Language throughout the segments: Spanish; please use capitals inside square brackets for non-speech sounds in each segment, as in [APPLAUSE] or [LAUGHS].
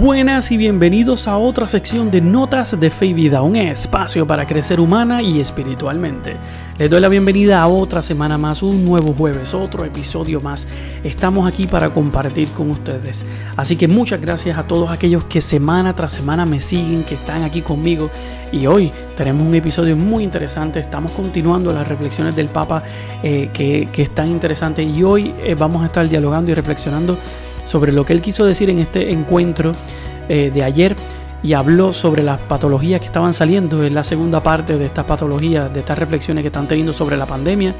Buenas y bienvenidos a otra sección de Notas de Fe y Vida, un espacio para crecer humana y espiritualmente. Les doy la bienvenida a otra semana más, un nuevo jueves, otro episodio más. Estamos aquí para compartir con ustedes. Así que muchas gracias a todos aquellos que semana tras semana me siguen, que están aquí conmigo. Y hoy tenemos un episodio muy interesante. Estamos continuando las reflexiones del Papa eh, que, que están interesantes. Y hoy eh, vamos a estar dialogando y reflexionando sobre lo que él quiso decir en este encuentro eh, de ayer y habló sobre las patologías que estaban saliendo. En la segunda parte de estas patologías, de estas reflexiones que están teniendo sobre la pandemia.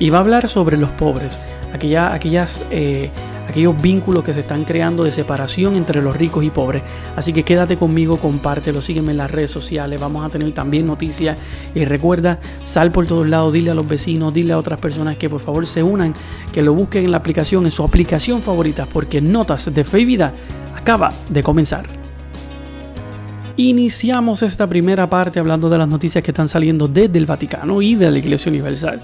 Y va a hablar sobre los pobres, aquellas, aquellas eh, aquellos vínculos que se están creando de separación entre los ricos y pobres. Así que quédate conmigo, compártelo, sígueme en las redes sociales, vamos a tener también noticias y recuerda, sal por todos lados, dile a los vecinos, dile a otras personas que por favor se unan, que lo busquen en la aplicación, en su aplicación favorita, porque Notas de Fe y Vida acaba de comenzar. Iniciamos esta primera parte hablando de las noticias que están saliendo desde el Vaticano y de la Iglesia Universal.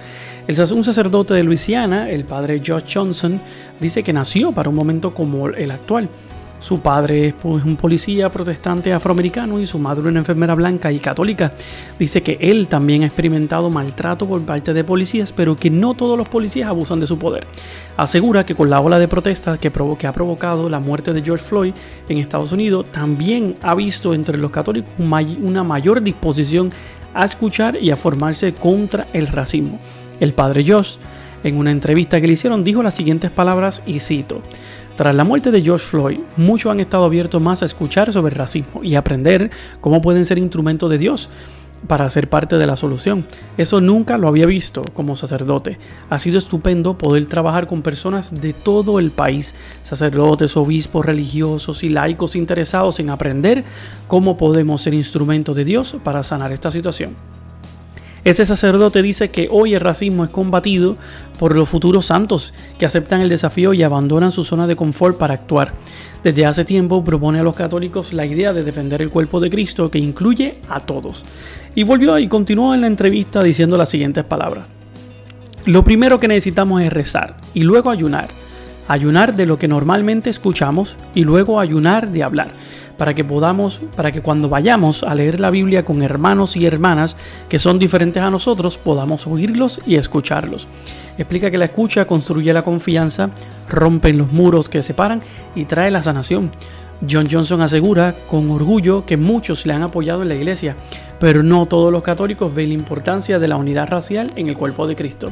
un sacerdote de Luisiana, el padre Josh Johnson, dice que nació para un momento como el actual su padre es pues, un policía protestante afroamericano y su madre una enfermera blanca y católica. Dice que él también ha experimentado maltrato por parte de policías, pero que no todos los policías abusan de su poder. Asegura que con la ola de protestas que, que ha provocado la muerte de George Floyd en Estados Unidos, también ha visto entre los católicos una mayor disposición a escuchar y a formarse contra el racismo. El padre Josh, en una entrevista que le hicieron, dijo las siguientes palabras y cito. Tras la muerte de George Floyd, muchos han estado abiertos más a escuchar sobre el racismo y aprender cómo pueden ser instrumentos de Dios para ser parte de la solución. Eso nunca lo había visto como sacerdote. Ha sido estupendo poder trabajar con personas de todo el país, sacerdotes, obispos, religiosos y laicos interesados en aprender cómo podemos ser instrumentos de Dios para sanar esta situación. Ese sacerdote dice que hoy el racismo es combatido por los futuros santos que aceptan el desafío y abandonan su zona de confort para actuar. Desde hace tiempo propone a los católicos la idea de defender el cuerpo de Cristo que incluye a todos. Y volvió y continuó en la entrevista diciendo las siguientes palabras. Lo primero que necesitamos es rezar y luego ayunar. Ayunar de lo que normalmente escuchamos y luego ayunar de hablar para que podamos, para que cuando vayamos a leer la Biblia con hermanos y hermanas que son diferentes a nosotros, podamos oírlos y escucharlos. Explica que la escucha construye la confianza, rompe los muros que separan y trae la sanación. John Johnson asegura con orgullo que muchos le han apoyado en la iglesia, pero no todos los católicos ven la importancia de la unidad racial en el cuerpo de Cristo.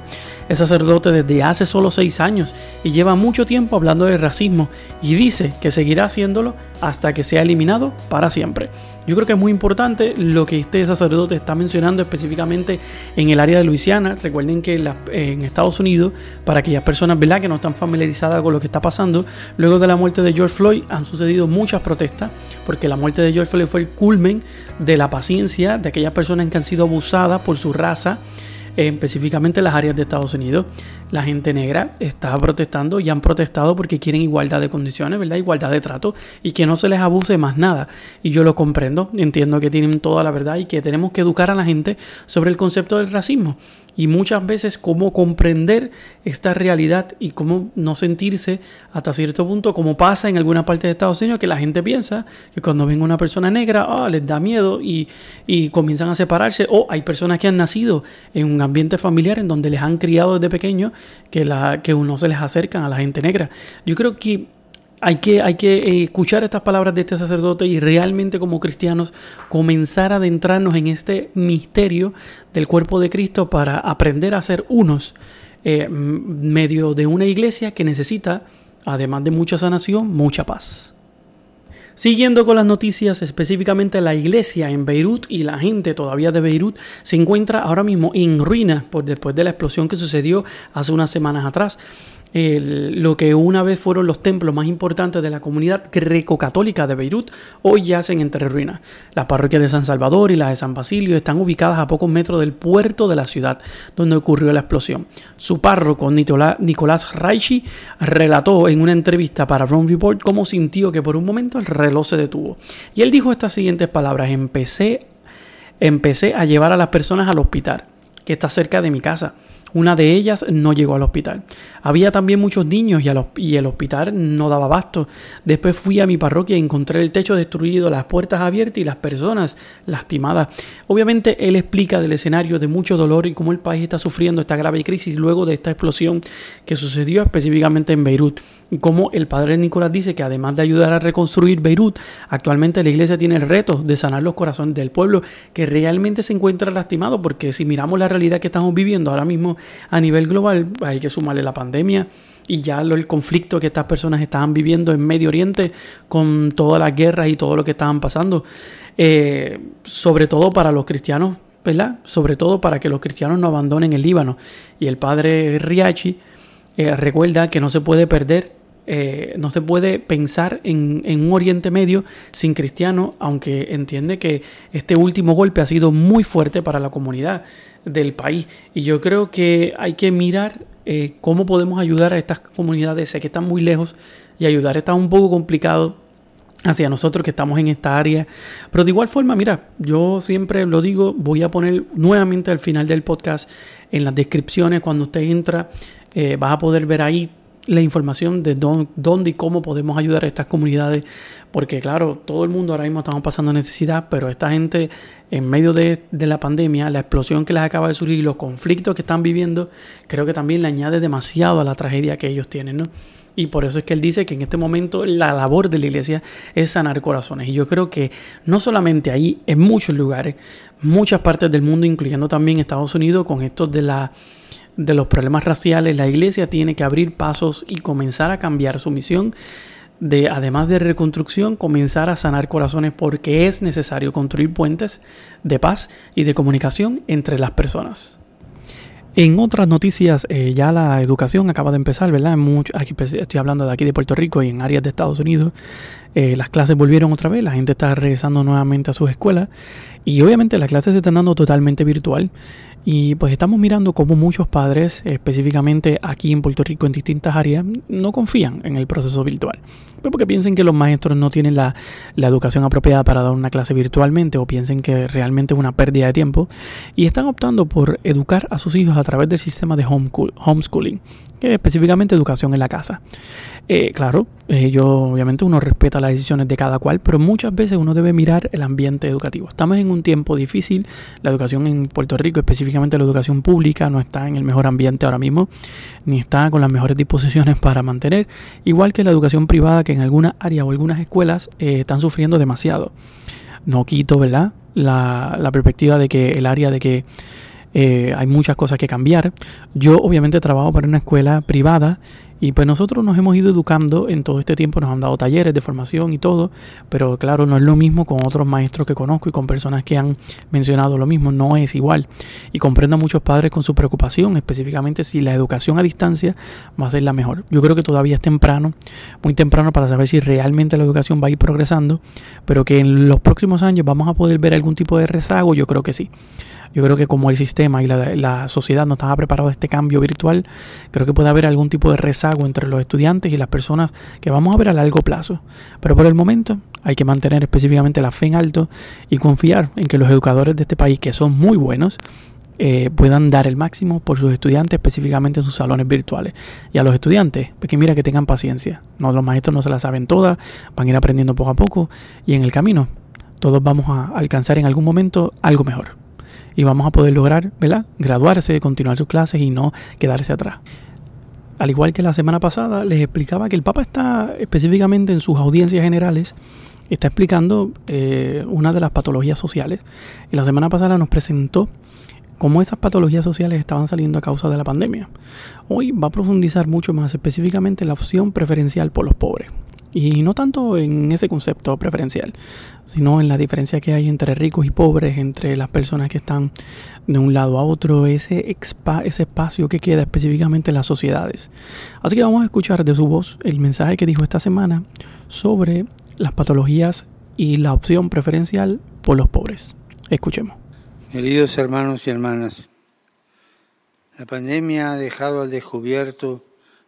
Es sacerdote desde hace solo seis años y lleva mucho tiempo hablando del racismo y dice que seguirá haciéndolo hasta que sea eliminado para siempre. Yo creo que es muy importante lo que este sacerdote está mencionando específicamente en el área de Luisiana. Recuerden que en Estados Unidos, para aquellas personas ¿verdad? que no están familiarizadas con lo que está pasando, luego de la muerte de George Floyd han sucedido muchas protestas, porque la muerte de George Floyd fue el culmen de la paciencia de aquellas personas que han sido abusadas por su raza específicamente en las áreas de Estados Unidos. La gente negra está protestando y han protestado porque quieren igualdad de condiciones, ¿verdad? Igualdad de trato y que no se les abuse más nada. Y yo lo comprendo, entiendo que tienen toda la verdad y que tenemos que educar a la gente sobre el concepto del racismo y muchas veces cómo comprender esta realidad y cómo no sentirse hasta cierto punto como pasa en alguna parte de Estados Unidos que la gente piensa que cuando ven una persona negra oh, les da miedo y, y, comienzan a separarse o hay personas que han nacido en un ambiente familiar en donde les han criado desde pequeños que, la, que uno se les acercan a la gente negra. Yo creo que hay que, hay que eh, escuchar estas palabras de este sacerdote y realmente como cristianos comenzar a adentrarnos en este misterio del cuerpo de Cristo para aprender a ser unos eh, medio de una iglesia que necesita, además de mucha sanación, mucha paz. Siguiendo con las noticias, específicamente la iglesia en Beirut y la gente todavía de Beirut se encuentra ahora mismo en ruinas por después de la explosión que sucedió hace unas semanas atrás lo que una vez fueron los templos más importantes de la comunidad greco-católica de Beirut, hoy yacen entre ruinas. Las parroquias de San Salvador y las de San Basilio están ubicadas a pocos metros del puerto de la ciudad donde ocurrió la explosión. Su párroco, Nicolás Raichi, relató en una entrevista para Rome Report cómo sintió que por un momento el reloj se detuvo. Y él dijo estas siguientes palabras, empecé, empecé a llevar a las personas al hospital que está cerca de mi casa. Una de ellas no llegó al hospital. Había también muchos niños y, el hospital no daba abasto. Después fui a mi parroquia y encontré el techo destruido, las puertas abiertas y las personas lastimadas. Obviamente él explica del escenario de mucho dolor y cómo el país está sufriendo esta grave crisis luego de esta explosión que sucedió específicamente en Beirut. Y cómo el padre Nicolás dice que además de ayudar a reconstruir Beirut, actualmente la iglesia tiene el reto de sanar los corazones del pueblo que realmente se encuentra lastimado porque si miramos la realidad que estamos viviendo ahora mismo a nivel global, hay que sumarle la pandemia y ya el conflicto que estas personas estaban viviendo en Medio Oriente con todas las guerras y todo lo que estaban pasando, eh, sobre todo para los cristianos, ¿verdad? Sobre todo para que los cristianos no abandonen el Líbano. Y el padre Riachi eh, recuerda que no se puede perder eh, no se puede pensar en, un Oriente Medio sin cristianos, aunque entiende que este último golpe ha sido muy fuerte para la comunidad del país. Y yo creo que hay que mirar eh, cómo podemos ayudar a estas comunidades. Sé que están muy lejos y ayudar está un poco complicado hacia nosotros que estamos en esta área. Pero de igual forma, mira, yo siempre lo digo, voy a poner nuevamente al final del podcast en las descripciones, cuando usted entra, eh, vas a poder ver ahí la información de dónde y cómo podemos ayudar a estas comunidades, porque claro, todo el mundo ahora mismo estamos pasando necesidad, pero esta gente en medio de, la pandemia, la explosión que les acaba de surgir, los conflictos que están viviendo, creo que también le añade demasiado a la tragedia que ellos tienen, ¿no? Y por eso es que él dice que en este momento la labor de la iglesia es sanar corazones. Y yo creo que no solamente ahí, en muchos lugares, muchas partes del mundo, incluyendo también Estados Unidos, con esto de la de los problemas raciales, la iglesia tiene que abrir pasos y comenzar a cambiar su misión de, además de reconstrucción, comenzar a sanar corazones porque es necesario construir puentes de paz y de comunicación entre las personas. En otras noticias, eh, ya la educación acaba de empezar, ¿verdad? mucho, aquí pues, estoy hablando de aquí de Puerto Rico y en áreas de Estados Unidos. Eh, las clases volvieron otra vez, la gente está regresando nuevamente a sus escuelas y obviamente las clases se están dando totalmente virtual. Y pues estamos mirando cómo muchos padres, específicamente aquí en Puerto Rico, en distintas áreas, no confían en el proceso virtual. Pues porque piensen que los maestros no tienen la, educación apropiada para dar una clase virtualmente o piensen que realmente es una pérdida de tiempo y están optando por educar a sus hijos a través del sistema de homeschooling, que es específicamente educación en la casa. Eh, claro, eh, yo obviamente uno respeta las decisiones de cada cual, pero muchas veces uno debe mirar el ambiente educativo. Estamos en un tiempo difícil, la educación en Puerto Rico, específicamente la educación pública, no está en el mejor ambiente ahora mismo, ni está con las mejores disposiciones para mantener, igual que la educación privada que en algunas áreas o algunas escuelas eh, están sufriendo demasiado. No quito, ¿verdad? La, la perspectiva de que el área de que eh, hay muchas cosas que cambiar. Yo obviamente trabajo para una escuela privada y pues nosotros nos hemos ido educando en todo este tiempo, nos han dado talleres de formación y todo, pero claro, no es lo mismo con otros maestros que conozco y con personas que han mencionado lo mismo, no es igual. Y comprendo a muchos padres con su preocupación, específicamente si la educación a distancia va a ser la mejor. Yo creo que todavía es temprano, muy temprano para saber si realmente la educación va a ir progresando, pero que en los próximos años vamos a poder ver algún tipo de rezago, yo creo que sí. Yo creo que como el sistema y la, sociedad no estaba preparado a este cambio virtual, creo que puede haber algún tipo de rezago entre los estudiantes y las personas que vamos a ver a largo plazo. Pero por el momento hay que mantener específicamente la fe en alto y confiar en que los educadores de este país, que son muy buenos, eh, puedan dar el máximo por sus estudiantes, específicamente en sus salones virtuales. Y a los estudiantes, pues que mira que tengan paciencia. No, los maestros no se la saben todas, van a ir aprendiendo poco a poco y en el camino todos vamos a alcanzar en algún momento algo mejor y vamos a poder lograr, ¿verdad? Graduarse, continuar sus clases y no quedarse atrás. Al igual que la semana pasada, les explicaba que el Papa está específicamente en sus audiencias generales, está explicando eh, una de las patologías sociales. Y la semana pasada nos presentó cómo esas patologías sociales estaban saliendo a causa de la pandemia. Hoy va a profundizar mucho más específicamente la opción preferencial por los pobres. Y no tanto en ese concepto preferencial, sino en la diferencia que hay entre ricos y pobres, entre las personas que están de un lado a otro, ese, ese espacio que queda específicamente en las sociedades. Así que vamos a escuchar de su voz el mensaje que dijo esta semana sobre las patologías y la opción preferencial por los pobres. Escuchemos. Queridos hermanos y hermanas, la pandemia ha dejado al descubierto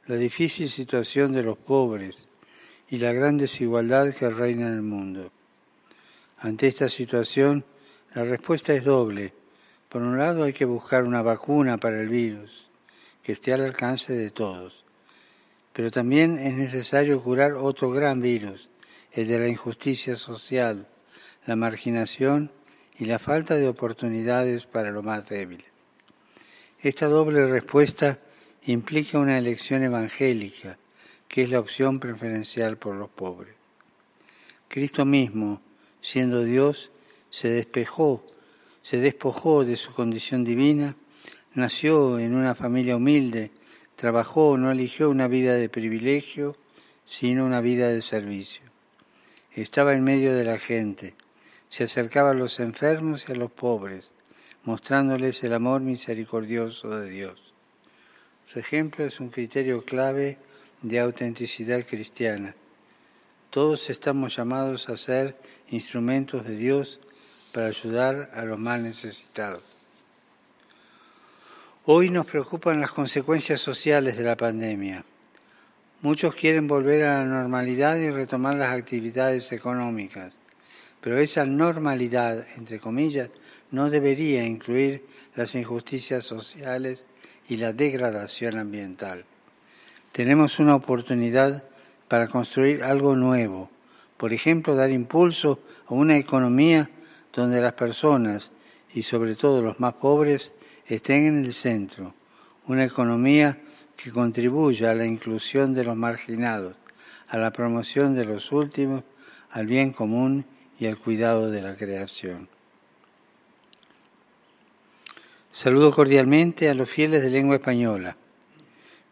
la difícil situación de los pobres y la gran desigualdad que reina en el mundo. Ante esta situación, la respuesta es doble. Por un lado, hay que buscar una vacuna para el virus que esté al alcance de todos. Pero también es necesario curar otro gran virus, el de la injusticia social, la marginación y la falta de oportunidades para lo más débil. Esta doble respuesta implica una elección evangélica, que es la opción preferencial por los pobres. Cristo mismo, siendo Dios, se despejó, se despojó de su condición divina, nació en una familia humilde, trabajó, no eligió una vida de privilegio, sino una vida de servicio. Estaba en medio de la gente, se acercaba a los enfermos y a los pobres, mostrándoles el amor misericordioso de Dios. Su ejemplo es un criterio clave de autenticidad cristiana. Todos estamos llamados a ser instrumentos de Dios para ayudar a los más necesitados. Hoy nos preocupan las consecuencias sociales de la pandemia. Muchos quieren volver a la normalidad y retomar las actividades económicas, pero esa normalidad, entre comillas, no debería incluir las injusticias sociales y la degradación ambiental. Tenemos una oportunidad para construir algo nuevo, por ejemplo, dar impulso a una economía donde las personas, y sobre todo los más pobres, estén en el centro, una economía que contribuya a la inclusión de los marginados, a la promoción de los últimos, al bien común y al cuidado de la creación. Saludo cordialmente a los fieles de lengua española.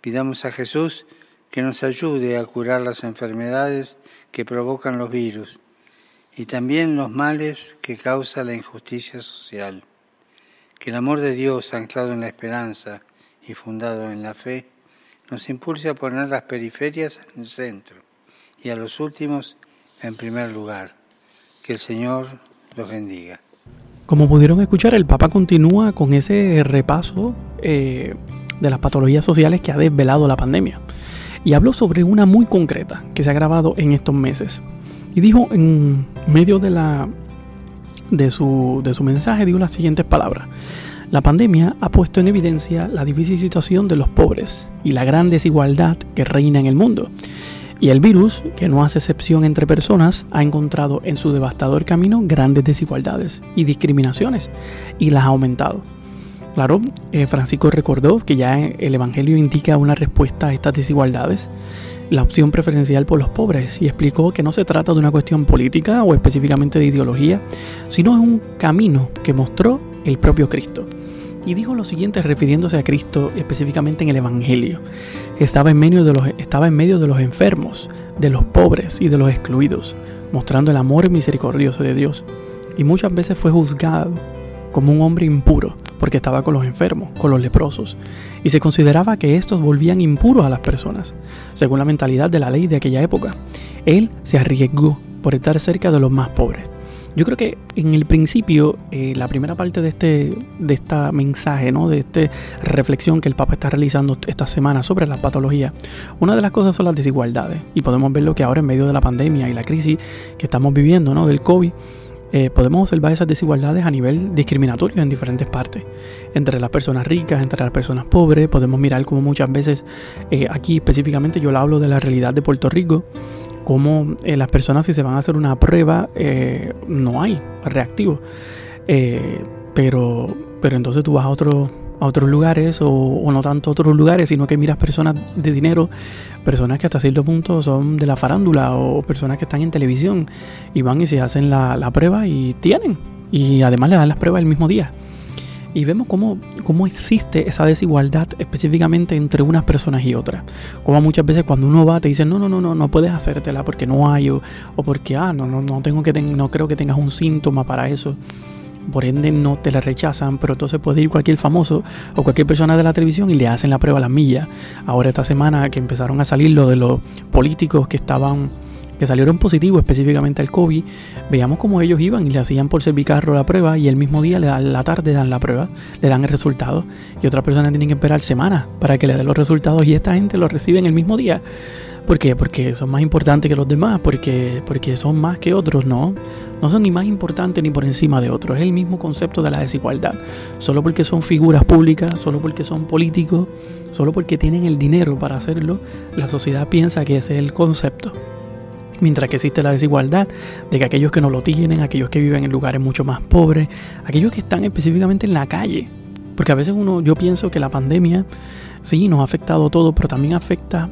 Pidamos a Jesús que nos ayude a curar las enfermedades que provocan los virus y también los males que causa la injusticia social. Que el amor de Dios, anclado en la esperanza y fundado en la fe, nos impulse a poner las periferias en el centro y a los últimos en primer lugar. Que el Señor los bendiga. Como pudieron escuchar, el Papa continúa con ese repaso eh, de las patologías sociales que ha desvelado la pandemia. Y habló sobre una muy concreta que se ha grabado en estos meses. Y dijo en medio de, la, de, su, de su mensaje, dijo las siguientes palabras. La pandemia ha puesto en evidencia la difícil situación de los pobres y la gran desigualdad que reina en el mundo. Y el virus, que no hace excepción entre personas, ha encontrado en su devastador camino grandes desigualdades y discriminaciones y las ha aumentado. Claro, eh, Francisco recordó que ya el Evangelio indica una respuesta a estas desigualdades la opción preferencial por los pobres y explicó que no se trata de una cuestión política o específicamente de ideología, sino es un camino que mostró el propio Cristo. Y dijo lo siguiente refiriéndose a Cristo específicamente en el Evangelio. Estaba en, medio de los, estaba en medio de los enfermos, de los pobres y de los excluidos, mostrando el amor misericordioso de Dios. Y muchas veces fue juzgado como un hombre impuro porque estaba con los enfermos, con los leprosos, y se consideraba que estos volvían impuros a las personas, según la mentalidad de la ley de aquella época. Él se arriesgó por estar cerca de los más pobres. Yo creo que en el principio, eh, la primera parte de este de esta mensaje, ¿no? de esta reflexión que el Papa está realizando esta semana sobre la patología, una de las cosas son las desigualdades. Y podemos verlo que ahora en medio de la pandemia y la crisis que estamos viviendo ¿no? del COVID, eh, podemos observar esas desigualdades a nivel discriminatorio en diferentes partes. Entre las personas ricas, entre las personas pobres, podemos mirar como muchas veces, eh, aquí específicamente yo le hablo de la realidad de Puerto Rico, como eh, las personas si se van a hacer una prueba no hay reactivo. pero, pero entonces tú vas a otro a otros lugares o, no tanto otros lugares, sino que miras personas de dinero, personas que hasta cierto punto son de la farándula o personas que están en televisión y van y se hacen la, prueba y tienen. Y además le dan las pruebas el mismo día. Y vemos cómo, cómo existe esa desigualdad específicamente entre unas personas y otras. Como muchas veces cuando uno va te dicen, no, no, no, no, no puedes hacértela porque no hay o, porque, ah, no, no, no, tengo que no creo que tengas un síntoma para eso por ende no te la rechazan, pero entonces puede ir cualquier famoso o cualquier persona de la televisión y le hacen la prueba a las millas. Ahora esta semana que empezaron a salir lo de los políticos que estaban que salieron positivos específicamente al COVID, veíamos cómo ellos iban y le hacían por servicarro la prueba y el mismo día, le la tarde, dan la prueba, le dan el resultado. Y otras personas tienen que esperar semanas para que le den los resultados y esta gente los recibe en el mismo día. ¿Por qué? Porque son más importantes que los demás, porque, porque son más que otros, no. No son ni más importantes ni por encima de otros. Es el mismo concepto de la desigualdad. Solo porque son figuras públicas, solo porque son políticos, solo porque tienen el dinero para hacerlo, la sociedad piensa que ese es el concepto. Mientras que existe la desigualdad de que aquellos que no lo tienen, aquellos que viven en lugares mucho más pobres, aquellos que están específicamente en la calle. Porque a veces uno, yo pienso que la pandemia sí nos ha afectado todo, pero también afecta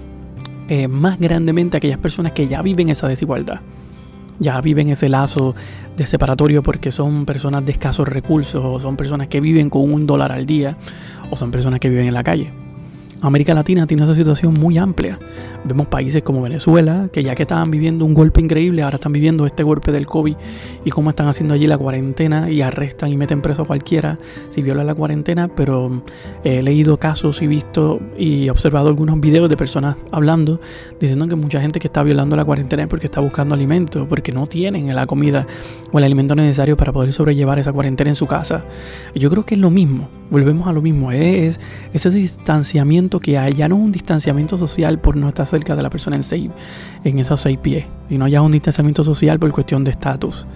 eh, más grandemente a aquellas personas que ya viven esa desigualdad. Ya viven ese lazo de separatorio porque son personas de escasos recursos, o son personas que viven con un dólar al día, o son personas que viven en la calle. América Latina tiene esa situación muy amplia. Vemos países como Venezuela, que ya que estaban viviendo un golpe increíble, ahora están viviendo este golpe del COVID y cómo están haciendo allí la cuarentena y arrestan y meten preso a cualquiera si viola la cuarentena, pero eh, he leído casos y visto y observado algunos videos de personas hablando, diciendo que mucha gente que está violando la cuarentena es porque está buscando alimento, porque no tienen la comida o el alimento necesario para poder sobrellevar esa cuarentena en su casa. Yo creo que es lo mismo, volvemos a lo mismo, es ese distanciamiento que hay, ya no un distanciamiento social por no estar cerca de la persona en, seis, en esos seis pies, y no haya un distanciamiento social por cuestión de estatus,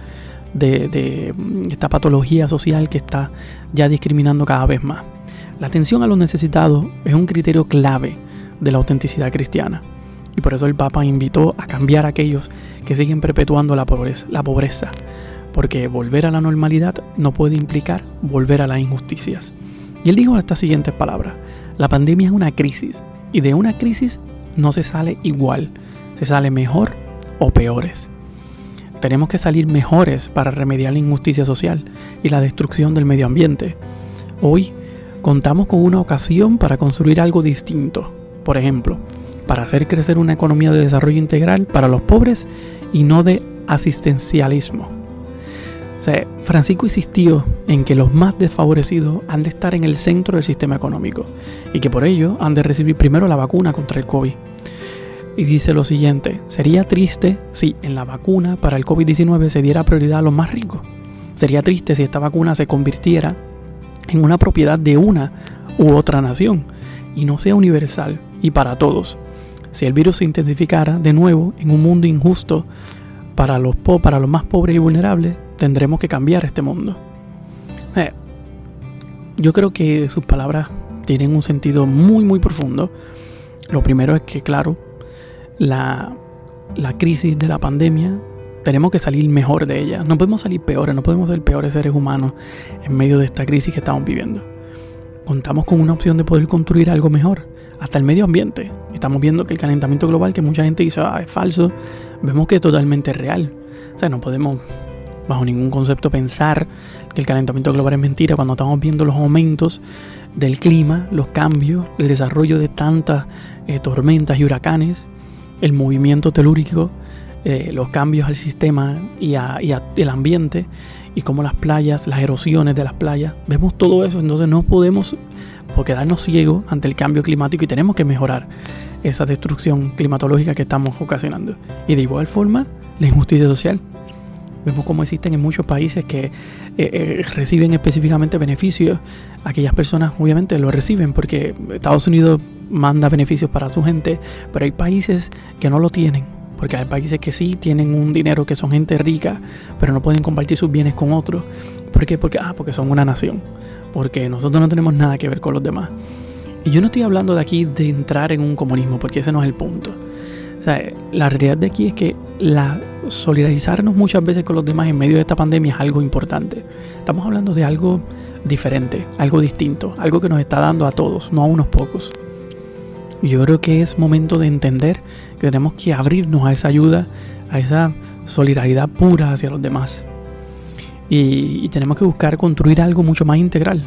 de, de esta patología social que está ya discriminando cada vez más. La atención a los necesitados es un criterio clave de la autenticidad cristiana. Y por eso el Papa invitó a cambiar a aquellos que siguen perpetuando la pobreza, la pobreza, porque volver a la normalidad no puede implicar volver a las injusticias. Y él dijo estas siguientes palabras, la pandemia es una crisis y de una crisis no se sale igual, se sale mejor o peores. Tenemos que salir mejores para remediar la injusticia social y la destrucción del medio ambiente. Hoy contamos con una ocasión para construir algo distinto. Por ejemplo, para hacer crecer una economía de desarrollo integral para los pobres y no de asistencialismo. Francisco insistió en que los más desfavorecidos han de estar en el centro del sistema económico y que por ello han de recibir primero la vacuna contra el COVID. Y dice lo siguiente, sería triste si en la vacuna para el COVID-19 se diera prioridad a los más ricos. Sería triste si esta vacuna se convirtiera en una propiedad de una u otra nación y no sea universal y para todos. Si el virus se intensificara de nuevo en un mundo injusto para los, para los más pobres y vulnerables, tendremos que cambiar este mundo. Eh, yo creo que sus palabras tienen un sentido muy, muy profundo. Lo primero es que, claro, la, la crisis de la pandemia, tenemos que salir mejor de ella. No podemos salir peores, no podemos ser peores seres humanos en medio de esta crisis que estamos viviendo. Contamos con una opción de poder construir algo mejor, hasta el medio ambiente. Estamos viendo que el calentamiento global, que mucha gente dice ah, es falso, vemos que es totalmente real. O sea, no podemos bajo ningún concepto pensar que el calentamiento global es mentira cuando estamos viendo los aumentos del clima, los cambios, el desarrollo de tantas eh, tormentas y huracanes, el movimiento telúrico, eh, los cambios al sistema y, al ambiente y como las playas, las erosiones de las playas. Vemos todo eso, entonces no podemos quedarnos ciegos ante el cambio climático y tenemos que mejorar esa destrucción climatológica que estamos ocasionando. Y de igual forma, la injusticia social. Vemos cómo existen en muchos países que eh, eh, reciben específicamente beneficios. Aquellas personas obviamente lo reciben porque Estados Unidos manda beneficios para su gente, pero hay países que no lo tienen. Porque hay países que sí tienen un dinero, que son gente rica, pero no pueden compartir sus bienes con otros. ¿Por qué? Porque, ah, porque son una nación. Porque nosotros no tenemos nada que ver con los demás. Y yo no estoy hablando de aquí de entrar en un comunismo, porque ese no es el punto. La realidad de aquí es que la solidarizarnos muchas veces con los demás en medio de esta pandemia es algo importante. Estamos hablando de algo diferente, algo distinto, algo que nos está dando a todos, no a unos pocos. Yo creo que es momento de entender que tenemos que abrirnos a esa ayuda, a esa solidaridad pura hacia los demás. Y, tenemos que buscar construir algo mucho más integral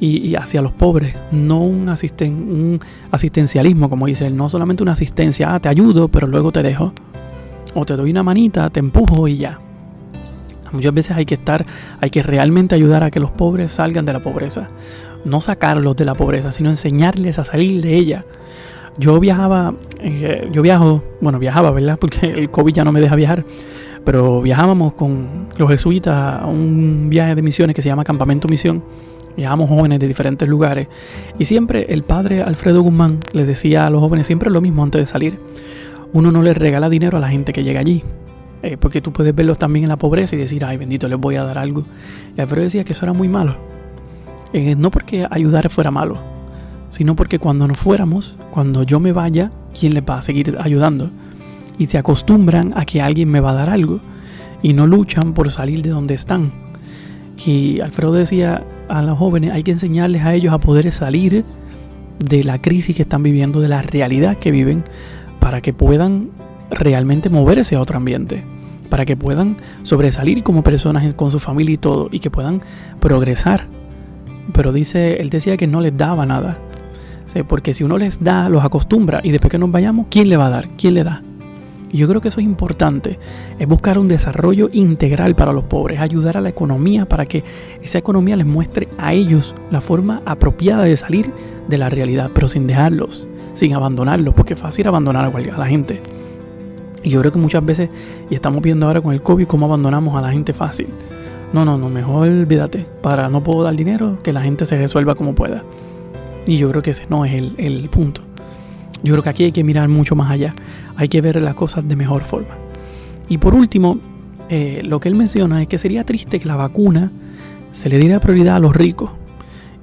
y, hacia los pobres, no un, asisten, un asistencialismo, como dice él, no solamente una asistencia, ah, te ayudo, pero luego te dejo o te doy una manita, te empujo y ya. Muchas veces hay que estar, hay que realmente ayudar a que los pobres salgan de la pobreza. No sacarlos de la pobreza, sino enseñarles a salir de ella. yo viajaba, eh, yo viajo, bueno, viajaba, ¿verdad? [LAUGHS] Porque el COVID ya no me deja viajar, pero viajábamos con los jesuitas a un viaje de misiones que se llama Campamento Misión. Viajamos jóvenes de diferentes lugares y siempre el padre Alfredo Guzmán les decía a los jóvenes siempre lo mismo antes de salir. Uno no les regala dinero a la gente que llega allí, eh, porque tú puedes verlos también en la pobreza y decir, ay bendito, les voy a dar algo. Y Alfredo decía que eso era muy malo. Eh, no porque ayudar fuera malo, sino porque cuando nos fuéramos, cuando yo me vaya, ¿quién les va a seguir ayudando? Y se acostumbran a que alguien me va a dar algo y no luchan por salir de donde están. Y Alfredo decía a los jóvenes, hay que enseñarles a ellos a poder salir de la crisis que están viviendo, de la realidad que viven, para que puedan realmente moverse a otro ambiente, para que puedan sobresalir como personas con su familia y todo, y que puedan progresar. Pero dice, él decía que no les daba nada, porque si uno les da, los acostumbra y después que nos vayamos, ¿quién le va a dar? ¿Quién le da? Yo creo que eso es importante, es buscar un desarrollo integral para los pobres, ayudar a la economía para que esa economía les muestre a ellos la forma apropiada de salir de la realidad, pero sin dejarlos, sin abandonarlos, porque es fácil abandonar a la gente. Y yo creo que muchas veces, y estamos viendo ahora con el COVID, cómo abandonamos a la gente fácil. No, no, no, mejor olvídate, para no puedo dar dinero, que la gente se resuelva como pueda. Y yo creo que ese no es el, punto. Yo creo que aquí hay que mirar mucho más allá. Hay que ver las cosas de mejor forma. Y por último, eh, lo que él menciona es que sería triste que la vacuna se le diera prioridad a los ricos.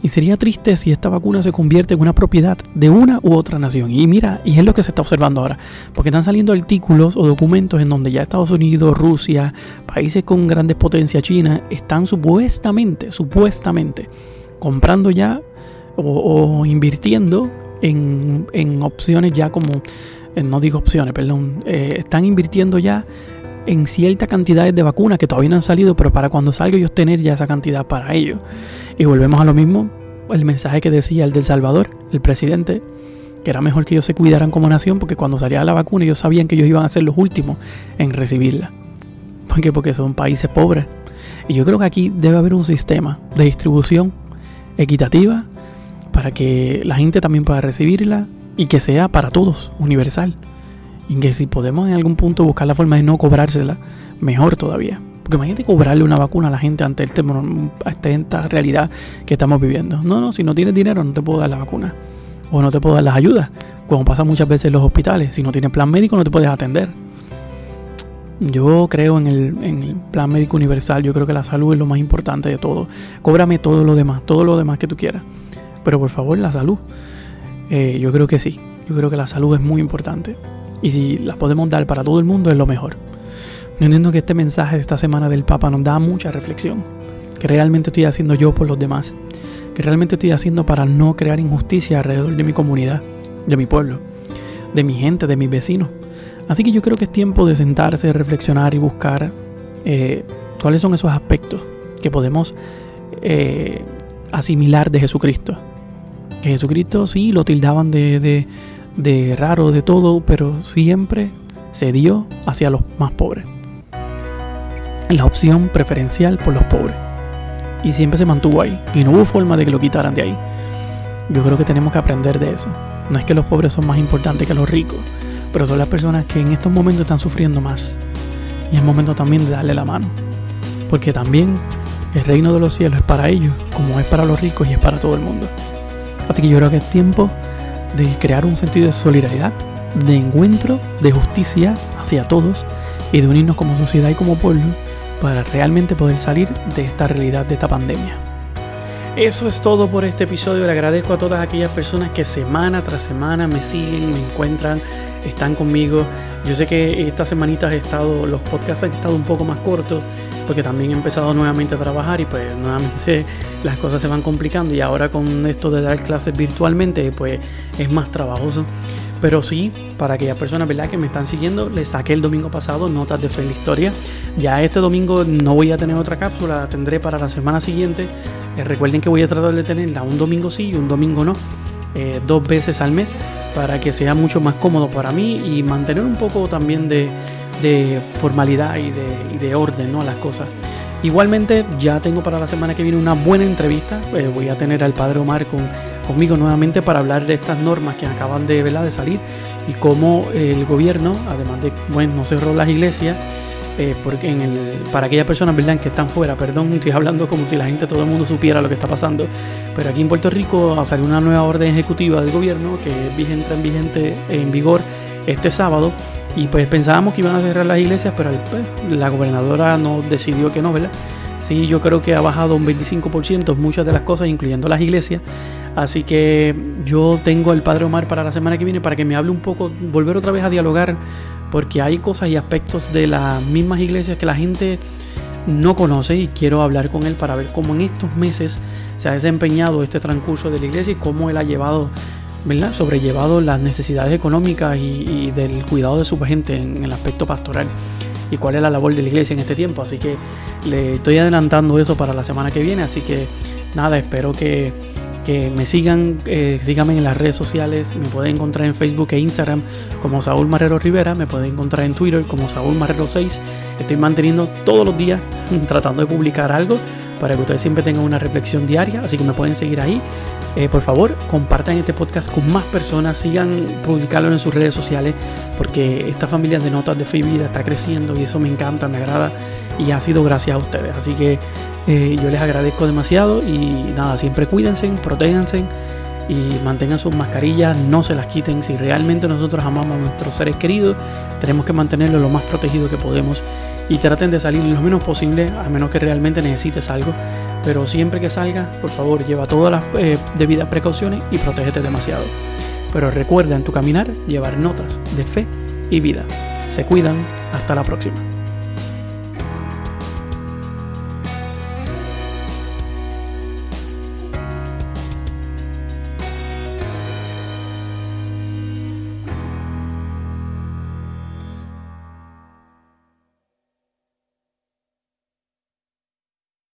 Y sería triste si esta vacuna se convierte en una propiedad de una u otra nación. Y mira, y es lo que se está observando ahora. Porque están saliendo artículos o documentos en donde ya Estados Unidos, Rusia, países con grandes potencias, China, están supuestamente, supuestamente, comprando ya o, invirtiendo en, en, opciones ya como, eh, no digo opciones, perdón, eh, están invirtiendo ya en ciertas cantidades de vacunas que todavía no han salido, pero para cuando salga ellos tener ya esa cantidad para ellos. Y volvemos a lo mismo, el mensaje que decía el del Salvador, el presidente, que era mejor que ellos se cuidaran como nación porque cuando salía la vacuna ellos sabían que ellos iban a ser los últimos en recibirla. ¿Por qué? Porque son países pobres. Y yo creo que aquí debe haber un sistema de distribución equitativa para que la gente también pueda recibirla y que sea para todos, universal. Y que si podemos en algún punto buscar la forma de no cobrársela, mejor todavía. Porque imagínate cobrarle una vacuna a la gente ante, esta realidad que estamos viviendo. No, no, si no tienes dinero no te puedo dar la vacuna. O no te puedo dar las ayudas. Como pasa muchas veces en los hospitales. Si no tienes plan médico no te puedes atender. Yo creo en el, en el, plan médico universal. Yo creo que la salud es lo más importante de todo. Cóbrame todo lo demás, todo lo demás que tú quieras pero por favor la salud. Eh, yo creo que sí, yo creo que la salud es muy importante. Y si las podemos dar para todo el mundo es lo mejor. No entiendo que este mensaje de esta semana del Papa nos da mucha reflexión. Que realmente estoy haciendo yo por los demás. Que realmente estoy haciendo para no crear injusticia alrededor de mi comunidad, de mi pueblo, de mi gente, de mis vecinos. Así que yo creo que es tiempo de sentarse, reflexionar y buscar eh, cuáles son esos aspectos que podemos eh, asimilar de Jesucristo que Jesucristo sí lo tildaban de, raro, de todo, pero siempre se dio hacia los más pobres. La opción preferencial por los pobres. Y siempre se mantuvo ahí. Y no hubo forma de que lo quitaran de ahí. Yo creo que tenemos que aprender de eso. No es que los pobres son más importantes que los ricos, pero son las personas que en estos momentos están sufriendo más. Y es momento también de darle la mano. Porque también el reino de los cielos es para ellos, como es para los ricos y es para todo el mundo. Así que yo creo que es tiempo de crear un sentido de solidaridad, de encuentro, de justicia hacia todos y de unirnos como sociedad y como pueblo para realmente poder salir de esta realidad, de esta pandemia. Eso es todo por este episodio. Le agradezco a todas aquellas personas que semana tras semana me siguen, me encuentran, están conmigo. Yo sé que estas semanitas he estado, los podcasts han estado un poco más cortos porque también he empezado nuevamente a trabajar y pues nuevamente [LAUGHS] las cosas se van complicando y ahora con esto de dar clases virtualmente pues es más trabajoso. Pero sí, para aquellas personas ¿verdad? que me están siguiendo, les saqué el domingo pasado notas de Fe la Historia. Ya este domingo no voy a tener otra cápsula, la tendré para la semana siguiente. Eh, recuerden que voy a tratar de tenerla un domingo sí y un domingo no, eh, dos veces al mes, para que sea mucho más cómodo para mí y mantener un poco también de, de formalidad y de, y de orden ¿no? a las cosas. Igualmente ya tengo para la semana que viene una buena entrevista. Eh, voy a tener al padre Omar con, conmigo nuevamente para hablar de estas normas que acaban de, de salir y cómo el gobierno, además de, bueno, no cerró las iglesias, eh, porque en el, para aquellas personas ¿verdad? que están fuera, perdón, estoy hablando como si la gente, todo el mundo supiera lo que está pasando, pero aquí en Puerto Rico salió una nueva orden ejecutiva del gobierno que vigente, en vigente en vigor este sábado y pues pensábamos que iban a cerrar las iglesias, pero pues, la gobernadora no decidió que no, ¿verdad? Sí, yo creo que ha bajado un 25% muchas de las cosas, incluyendo las iglesias. Así que yo tengo el Padre Omar para la semana que viene para que me hable un poco, volver otra vez a dialogar, porque hay cosas y aspectos de las mismas iglesias que la gente no conoce y quiero hablar con él para ver cómo en estos meses se ha desempeñado este transcurso de la iglesia y cómo él ha llevado, ¿verdad? sobrellevado las necesidades económicas y, del cuidado de su gente en el aspecto pastoral y cuál es la labor de la iglesia en este tiempo. Así que le estoy adelantando eso para la semana que viene. Así que nada, espero que, que me sigan, eh, síganme en las redes sociales. Me pueden encontrar en Facebook e Instagram como Saúl Marrero Rivera. Me pueden encontrar en Twitter como Saúl Marrero 6. Estoy manteniendo todos los días [LAUGHS] tratando de publicar algo para que ustedes siempre tengan una reflexión diaria. Así que me pueden seguir ahí. Eh, por favor, compartan este podcast con más personas, sigan publicarlo en sus redes sociales, porque esta familia de notas de fe y vida está creciendo y eso me encanta, me agrada y ha sido gracias a ustedes. Así que eh, yo les agradezco demasiado y nada, siempre cuídense, protéjanse y mantengan sus mascarillas, no se las quiten. Si realmente nosotros amamos a nuestros seres queridos, tenemos que mantenerlos lo más protegido que podemos y traten de salir lo menos posible, a menos que realmente necesites algo. Pero siempre que salga, por favor, lleva todas las eh, debidas precauciones y protégete demasiado. Pero recuerda en tu caminar llevar notas de fe y vida. Se cuidan. Hasta la próxima.